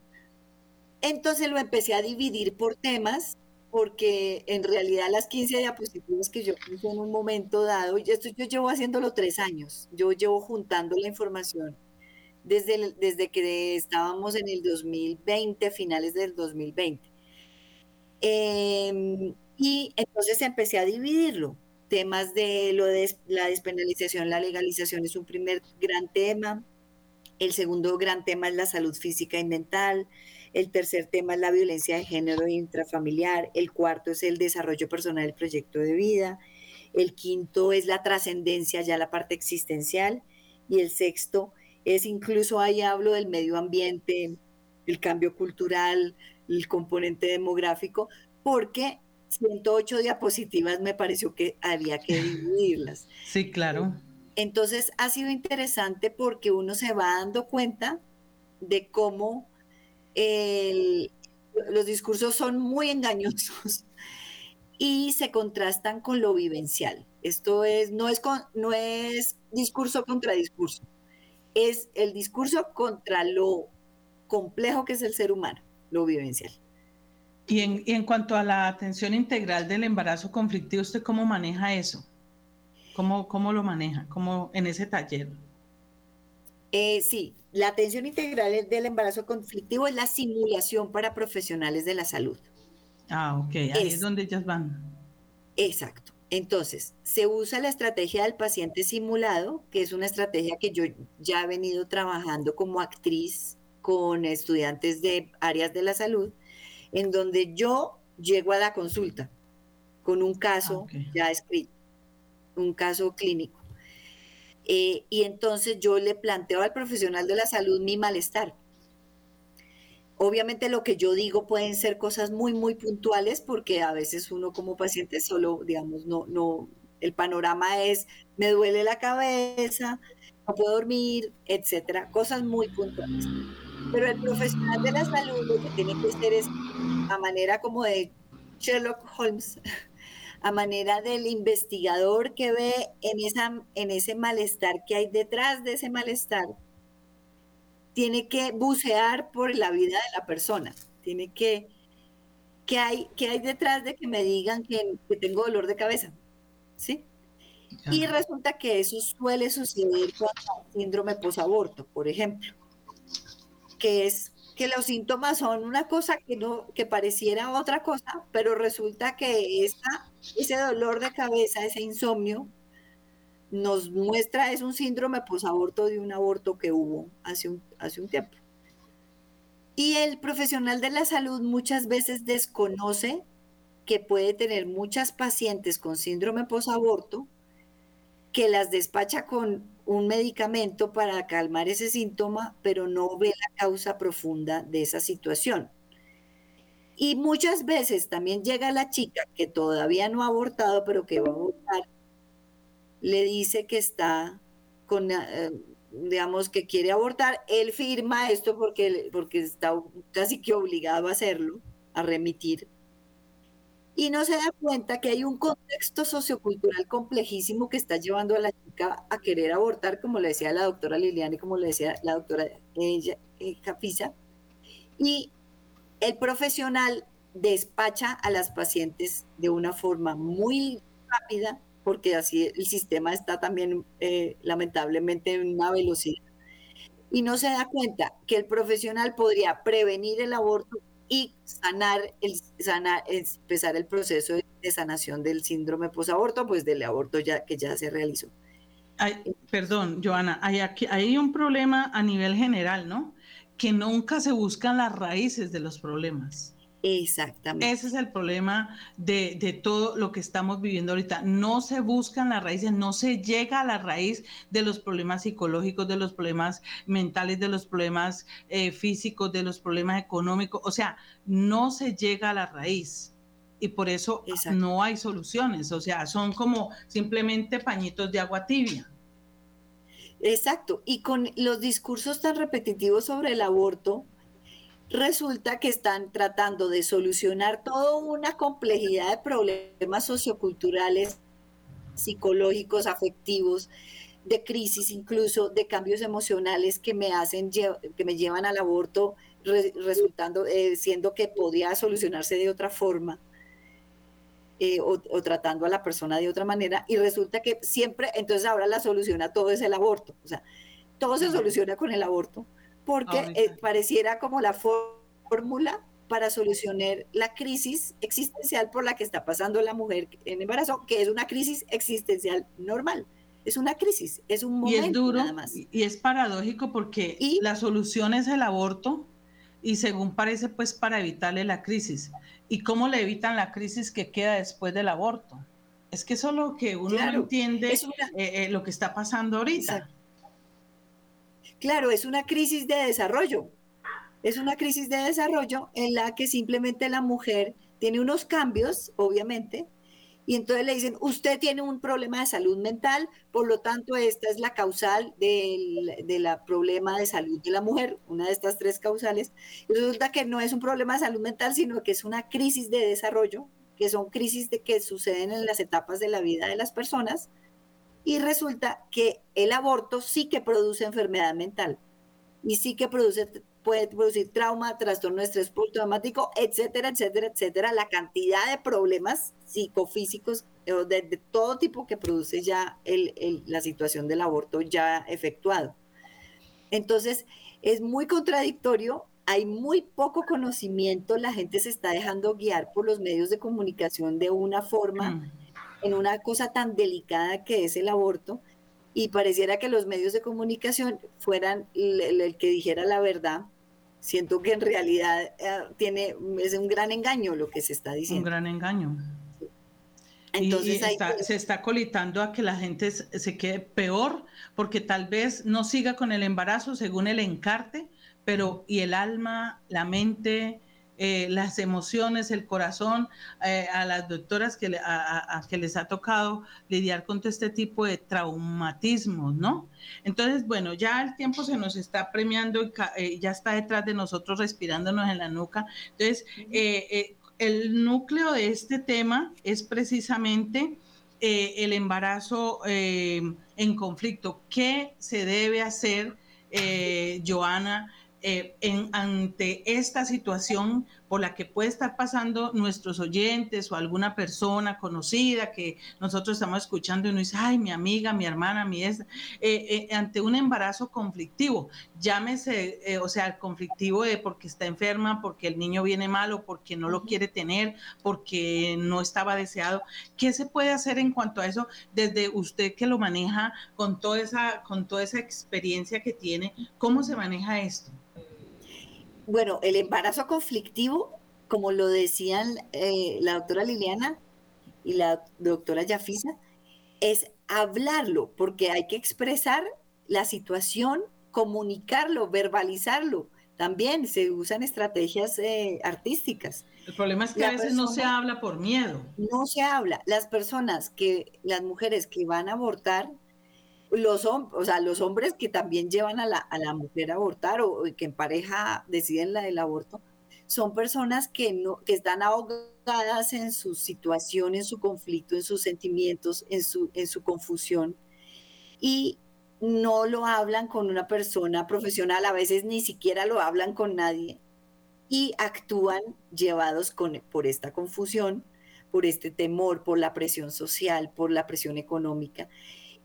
Entonces lo empecé a dividir por temas, porque en realidad las 15 diapositivas que yo puse en un momento dado, y esto yo llevo haciéndolo tres años, yo llevo juntando la información desde, desde que estábamos en el 2020, finales del 2020. Em, y entonces empecé a dividirlo. Temas de lo de la despenalización, la legalización es un primer gran tema. El segundo gran tema es la salud física y mental. El tercer tema es la violencia de género intrafamiliar. El cuarto es el desarrollo personal del proyecto de vida. El quinto es la trascendencia, ya la parte existencial. Y el sexto es incluso ahí hablo del medio ambiente, el cambio cultural, el componente demográfico, porque 108 diapositivas me pareció que había que dividirlas. Sí, claro. Entonces ha sido interesante porque uno se va dando cuenta de cómo los discursos son muy engañosos (laughs) y se contrastan con lo vivencial. Esto es no es no es discurso contra discurso, es el discurso contra lo complejo que es el ser humano, lo vivencial. Y en, y en cuanto a la atención integral del embarazo conflictivo, ¿usted cómo maneja eso? ¿Cómo, cómo lo maneja? ¿Cómo en ese taller? Eh, sí, la atención integral del embarazo conflictivo es la simulación para profesionales de la salud. Ah, ok, ahí es, donde ellas van. Exacto. Entonces, se usa la estrategia del paciente simulado, que es una estrategia que yo ya he venido trabajando como actriz con estudiantes de áreas de la salud, en donde yo llego a la consulta con un caso ah, ya escrito, un caso clínico. Eh, y entonces yo le planteo al profesional de la salud mi malestar. Obviamente lo que yo digo pueden ser cosas muy, muy puntuales porque a veces uno como paciente solo, digamos, no, no, el panorama es, me duele la cabeza, no puedo dormir, etcétera, cosas muy puntuales. Pero el profesional de la salud lo que tiene que hacer es, a manera como de Sherlock Holmes, a manera del investigador que ve en, esa, en ese malestar que hay detrás de ese malestar, tiene que bucear por la vida de la persona, tiene que, ¿qué hay, qué hay detrás de que me digan que, tengo dolor de cabeza? ¿Sí? Y resulta que eso suele suceder con el síndrome posaborto, por ejemplo, que es que los síntomas son una cosa que no que pareciera otra cosa, pero resulta que ese dolor de cabeza, ese insomnio, nos muestra, es un síndrome posaborto de un aborto que hubo hace un, hace un tiempo. Y el profesional de la salud muchas veces desconoce que puede tener muchas pacientes con síndrome posaborto que las despacha con un medicamento para calmar ese síntoma, pero no ve la causa profunda de esa situación. Y muchas veces también llega la chica que todavía no ha abortado, pero que va a abortar, le dice que está con, eh, digamos, que quiere abortar. Él firma esto porque, porque está casi que obligado a hacerlo, a remitir y no se da cuenta que hay un contexto sociocultural complejísimo que está llevando a la chica a querer abortar, como le decía la doctora Liliana y como le decía la doctora ella, eh, y el profesional despacha a las pacientes de una forma muy rápida, porque así el sistema está también eh, lamentablemente en una velocidad, y no se da cuenta que el profesional podría prevenir el aborto y sanar, el, sanar, empezar el proceso de sanación del síndrome posaborto, pues del aborto ya, que ya se realizó. perdón, Joana, hay, un problema a nivel general, ¿no? Que nunca se buscan las raíces de los problemas. Exactamente. Ese es el problema de, todo lo que estamos viviendo ahorita. No se buscan las raíces, no se llega a la raíz de los problemas psicológicos, de los problemas mentales, de los problemas eh, físicos, de los problemas económicos. O sea, no se llega a la raíz. Y por eso no hay soluciones. O sea, son como simplemente pañitos de agua tibia. Exacto. Y con los discursos tan repetitivos sobre el aborto, resulta que están tratando de solucionar toda una complejidad de problemas socioculturales, psicológicos, afectivos, de crisis incluso, de cambios emocionales que me hacen, que me llevan al aborto, resultando, eh, siendo que podía solucionarse de otra forma. Eh, o, tratando a la persona de otra manera, y resulta que siempre, entonces ahora la solución a todo es el aborto. O sea, todo se soluciona con el aborto, porque eh, pareciera como la fórmula para solucionar la crisis existencial por la que está pasando la mujer en embarazo, que es una crisis existencial normal. Es una crisis, es un momento y es duro, nada más. Y es paradójico porque la solución es el aborto y según parece pues para evitarle la crisis. ¿Y cómo le evitan la crisis que queda después del aborto? Es que eso es lo que uno no entiende eh, eh, lo que está pasando ahorita. Claro, es una crisis de desarrollo. Es una crisis de desarrollo en la que simplemente la mujer tiene unos cambios, obviamente, y entonces le dicen, usted tiene un problema de salud mental, por lo tanto esta es la causal del de problema de salud de la mujer, una de estas tres causales. Y resulta que no es un problema de salud mental, sino que es una crisis de desarrollo, que son crisis de que suceden en las etapas de la vida de las personas. Y resulta que el aborto sí que produce enfermedad mental y sí que produce puede producir trauma, trastorno de estrés postraumático, etcétera, etcétera, etcétera. La cantidad de problemas psicofísicos eh, de, de todo tipo que produce ya la situación del aborto ya efectuado. Entonces, es muy contradictorio, hay muy poco conocimiento, la gente se está dejando guiar por los medios de comunicación de una forma, mm. En una cosa tan delicada que es el aborto, y pareciera que los medios de comunicación fueran el que dijera la verdad, siento que en realidad eh, tiene, es un gran engaño lo que se está diciendo. Un gran engaño. Entonces se está colitando a que la gente se quede peor porque tal vez no siga con el embarazo según el encarte, pero y el alma, la mente, eh, las emociones, el corazón, eh, a las doctoras que, a, que les ha tocado lidiar con todo este tipo de traumatismos, ¿no? Entonces, bueno, ya el tiempo se nos está premiando y eh, ya está detrás de nosotros respirándonos en la nuca. Entonces, el núcleo de este tema es precisamente el embarazo en conflicto. ¿Qué se debe hacer, Joana? Eh, en, ante esta situación por la que puede estar pasando nuestros oyentes o alguna persona conocida que nosotros estamos escuchando y nos dice, ay, mi amiga, mi hermana, mi es, eh, eh, ante un embarazo conflictivo, llámese, o sea, el conflictivo de porque está enferma, porque el niño viene malo, porque no lo quiere tener, porque no estaba deseado. ¿Qué se puede hacer en cuanto a eso desde usted que lo maneja con toda esa, con toda esa experiencia que tiene? ¿Cómo se maneja esto? Bueno, el embarazo conflictivo, como lo decían eh, la doctora Liliana y la doctora Yafisa, es hablarlo, porque hay que expresar la situación, comunicarlo, verbalizarlo. También se usan estrategias eh, artísticas. El problema es que a veces no se habla por miedo. No se habla. Las personas que, las mujeres que van a abortar, los, o sea, los hombres que también llevan a la, a la mujer a abortar o, que en pareja deciden la del aborto, son personas que, no, que están ahogadas en su situación, en su conflicto, en sus sentimientos, en su, en su confusión y no lo hablan con una persona profesional, a veces ni siquiera lo hablan con nadie y actúan llevados por esta confusión, por este temor, por la presión social, por la presión económica.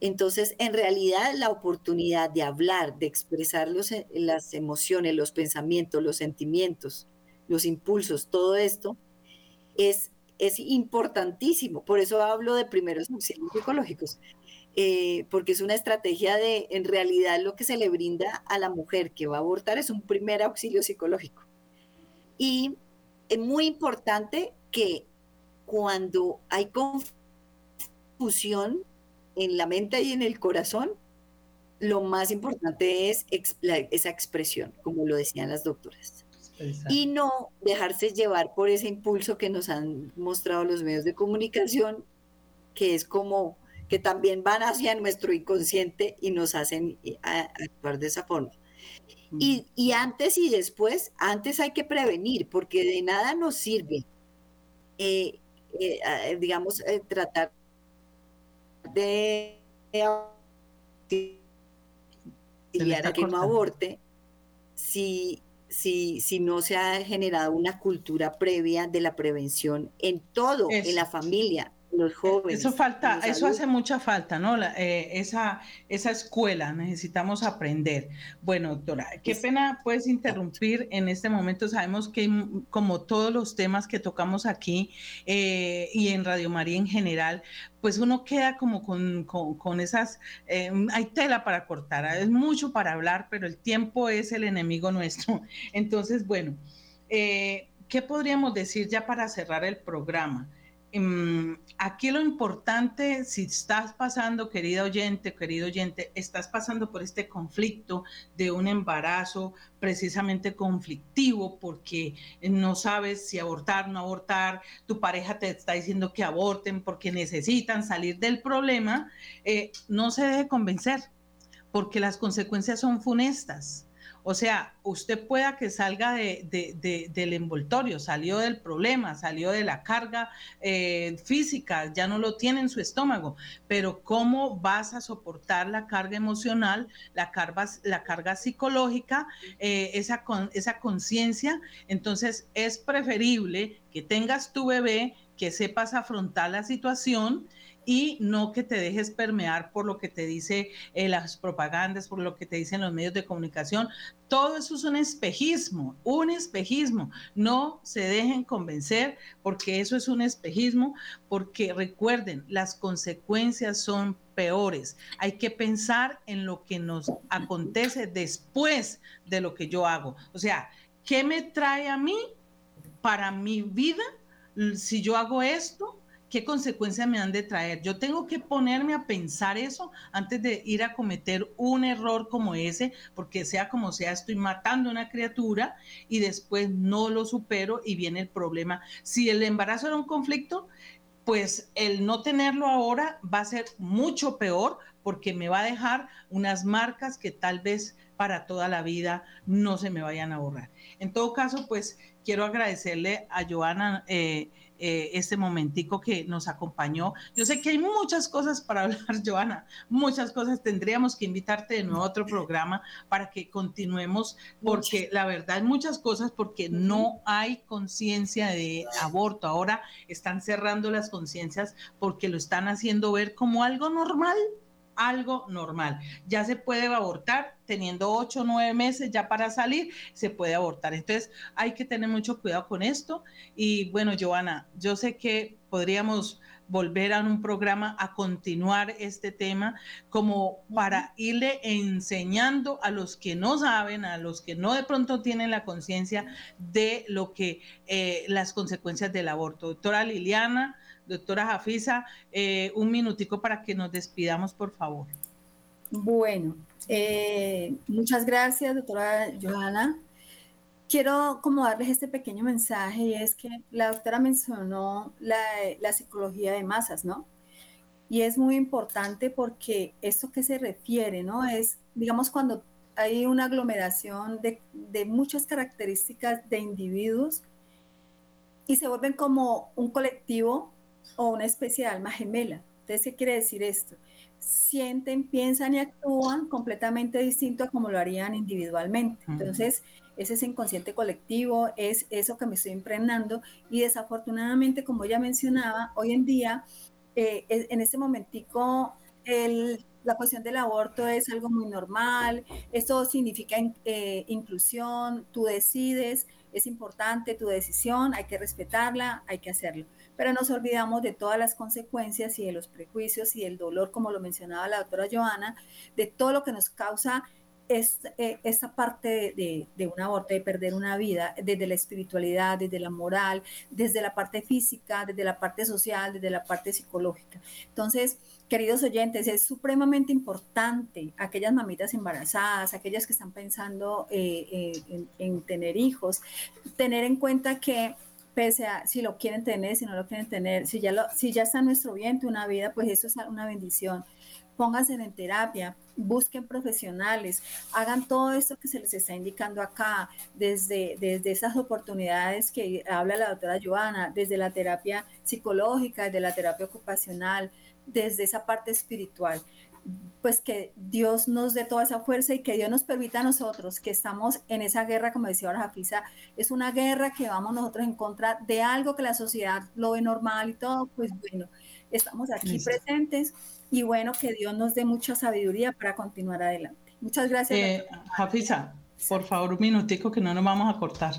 Entonces, en realidad, la oportunidad de hablar, de expresar eh, las emociones, los pensamientos, los sentimientos, los impulsos, todo esto es, es importantísimo. Por eso hablo de primeros auxilios psicológicos, eh, porque es una estrategia de, en realidad, lo que se le brinda a la mujer que va a abortar es un primer auxilio psicológico. Y es muy importante que cuando hay confusión en la mente y en el corazón, lo más importante es esa expresión, como lo decían las doctoras. Y no dejarse llevar por ese impulso que nos han mostrado los medios de comunicación, que es como que también van hacia nuestro inconsciente y nos hacen eh, actuar de esa forma. Y, antes y después, antes hay que prevenir, porque de nada nos sirve, eh, eh, digamos, tratar de a que no aborte si, si, si no se ha generado una cultura previa de la prevención en todo, en la familia, los jóvenes. Eso falta, eso hace mucha falta, ¿no? Eh, esa, esa escuela, necesitamos aprender. Bueno, doctora, qué pena puedes interrumpir en este momento. Sabemos que como todos los temas que tocamos aquí eh, y en Radio María en general, pues uno queda como con, esas, eh, hay tela para cortar, es mucho para hablar, pero el tiempo es el enemigo nuestro. (laughs) Entonces, bueno, ¿qué podríamos decir ya para cerrar el programa? Em, aquí lo importante, si estás pasando, querida oyente, querido oyente, estás pasando por este conflicto de un embarazo precisamente conflictivo porque no sabes si abortar, no abortar, tu pareja te está diciendo que aborten porque necesitan salir del problema, eh, no se deje convencer porque las consecuencias son funestas. O sea, usted pueda que salga del envoltorio, salió del problema, salió de la carga eh, física, ya no lo tiene en su estómago, pero ¿cómo vas a soportar la carga emocional, la carga, la carga psicológica, eh, esa, esa conciencia? Entonces, es preferible que tengas tu bebé, que sepas afrontar la situación y no que te dejes permear por lo que te dice eh, las propagandas, por lo que te dicen los medios de comunicación. Todo eso es un espejismo, un espejismo. No se dejen convencer porque eso es un espejismo, porque recuerden, las consecuencias son peores. Hay que pensar en lo que nos acontece después de lo que yo hago. O sea, ¿qué me trae a mí para mi vida si yo hago esto? ¿Qué consecuencias me han de traer? Yo tengo que ponerme a pensar eso antes de ir a cometer un error como ese, porque sea como sea, estoy matando a una criatura y después no lo supero y viene el problema. Si el embarazo era un conflicto, pues el no tenerlo ahora va a ser mucho peor porque me va a dejar unas marcas que tal vez para toda la vida no se me vayan a borrar. En todo caso, pues quiero agradecerle a Joana. Eh, eh, este momentico que nos acompañó. Yo sé que hay muchas cosas para (laughs) hablar, Joana, muchas cosas. Tendríamos que invitarte de nuevo a otro programa para que continuemos, porque la verdad muchas cosas, porque no hay conciencia de aborto. Ahora están cerrando las conciencias porque lo están haciendo ver como algo normal algo normal. Ya se puede abortar teniendo ocho o nueve meses ya para salir, se puede abortar. Entonces hay que tener mucho cuidado con esto. Y bueno, Joana, yo sé que podríamos volver a un programa a continuar este tema como para irle enseñando a los que no saben, a los que no de pronto tienen la conciencia de lo que eh, las consecuencias del aborto. Doctora Liliana, Doctora Jafisa, eh, un minutico para que nos despidamos, por favor. Bueno, eh, muchas gracias, doctora Johanna. Quiero como darles este pequeño mensaje y es que la doctora mencionó la, psicología de masas, ¿no? Y es muy importante porque esto que se refiere, ¿no? Es, digamos, cuando hay una aglomeración de muchas características de individuos y se vuelven como un colectivo o una especie de alma gemela. Entonces, ¿qué quiere decir esto? Sienten, piensan y actúan completamente distinto a como lo harían individualmente. Entonces, ese es inconsciente colectivo, es eso que me estoy impregnando y desafortunadamente, como ya mencionaba, hoy en día, eh, en este momentico, la cuestión del aborto es algo muy normal, esto significa eh, inclusión, tú decides, es importante tu decisión, hay que respetarla, hay que hacerlo pero nos olvidamos de todas las consecuencias y de los prejuicios y del dolor, como lo mencionaba la doctora Joana, de todo lo que nos causa eh, esta parte de, de, un aborto, de perder una vida, desde la espiritualidad, desde la moral, desde la parte física, desde la parte social, desde la parte psicológica. Entonces, queridos oyentes, es supremamente importante aquellas mamitas embarazadas, aquellas que están pensando eh, eh, en tener hijos, tener en cuenta que pese a si lo quieren tener, si no lo quieren tener, si ya, lo, si ya está en nuestro vientre una vida, pues eso es una bendición. Pónganse en terapia, busquen profesionales, hagan todo esto que se les está indicando acá, desde, desde esas oportunidades que habla la doctora Joana, desde la terapia psicológica, desde la terapia ocupacional, desde esa parte espiritual pues que Dios nos dé toda esa fuerza y que Dios nos permita a nosotros que estamos en esa guerra, como decía ahora Jafisa, es una guerra que vamos nosotros en contra de algo que la sociedad lo ve normal y todo, pues bueno, estamos aquí presentes y bueno, que Dios nos dé mucha sabiduría para continuar adelante. Muchas gracias. Eh, Jafisa, por favor, un minutico que no nos vamos a cortar.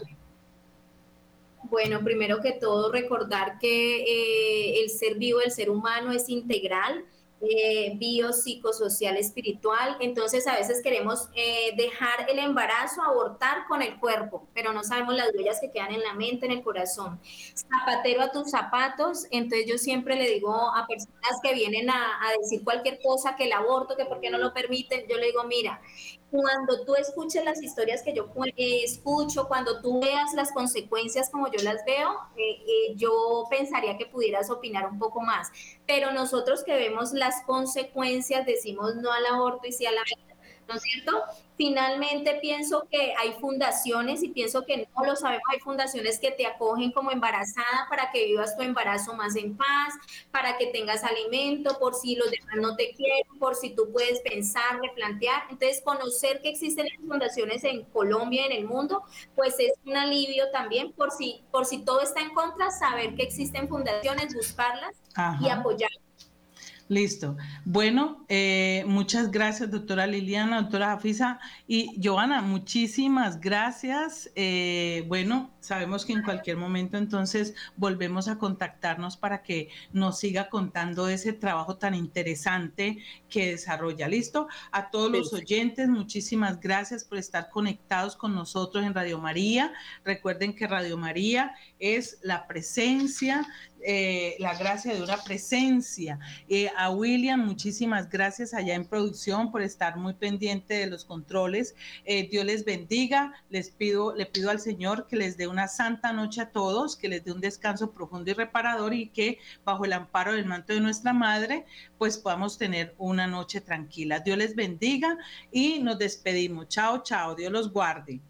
Bueno, primero que todo, recordar que eh, el ser vivo, el ser humano es integral eh, biopsicosocial espiritual. Entonces a veces queremos eh, dejar el embarazo, abortar con el cuerpo, pero no sabemos las huellas que quedan en la mente, en el corazón. Zapatero a tus zapatos. Entonces yo siempre le digo a personas que vienen a, a decir cualquier cosa, que el aborto, que por qué no lo permiten, yo le digo, mira, cuando tú escuches las historias que yo escucho, cuando tú veas las consecuencias como yo las veo, eh, eh, yo pensaría que pudieras opinar un poco más. Pero nosotros que vemos las consecuencias decimos no al aborto y sí a la ¿no es cierto? Finalmente pienso que hay fundaciones y pienso que no lo sabemos, hay fundaciones que te acogen como embarazada para que vivas tu embarazo más en paz, para que tengas alimento, por si los demás no te quieren, por si tú puedes pensar, replantear. Entonces, conocer que existen las fundaciones en Colombia, en el mundo, pues es un alivio también por si, por si todo está en contra, saber que existen fundaciones, buscarlas y apoyarlas. Listo. Bueno, eh, muchas gracias, doctora Liliana, doctora Jafisa. Y Joana, muchísimas gracias. Eh, bueno, sabemos que en cualquier momento entonces volvemos a contactarnos para que nos siga contando ese trabajo tan interesante que desarrolla. Listo. A todos los oyentes, muchísimas gracias por estar conectados con nosotros en Radio María. Recuerden que Radio María es la presencia eh, la gracia de una presencia. Eh, a William, muchísimas gracias allá en producción por estar muy pendiente de los controles. Eh, Dios les bendiga. Les pido, le pido al Señor que les dé una santa noche a todos, que les dé un descanso profundo y reparador y que bajo el amparo del manto de nuestra madre, pues podamos tener una noche tranquila. Dios les bendiga y nos despedimos. Chao, chao. Dios los guarde.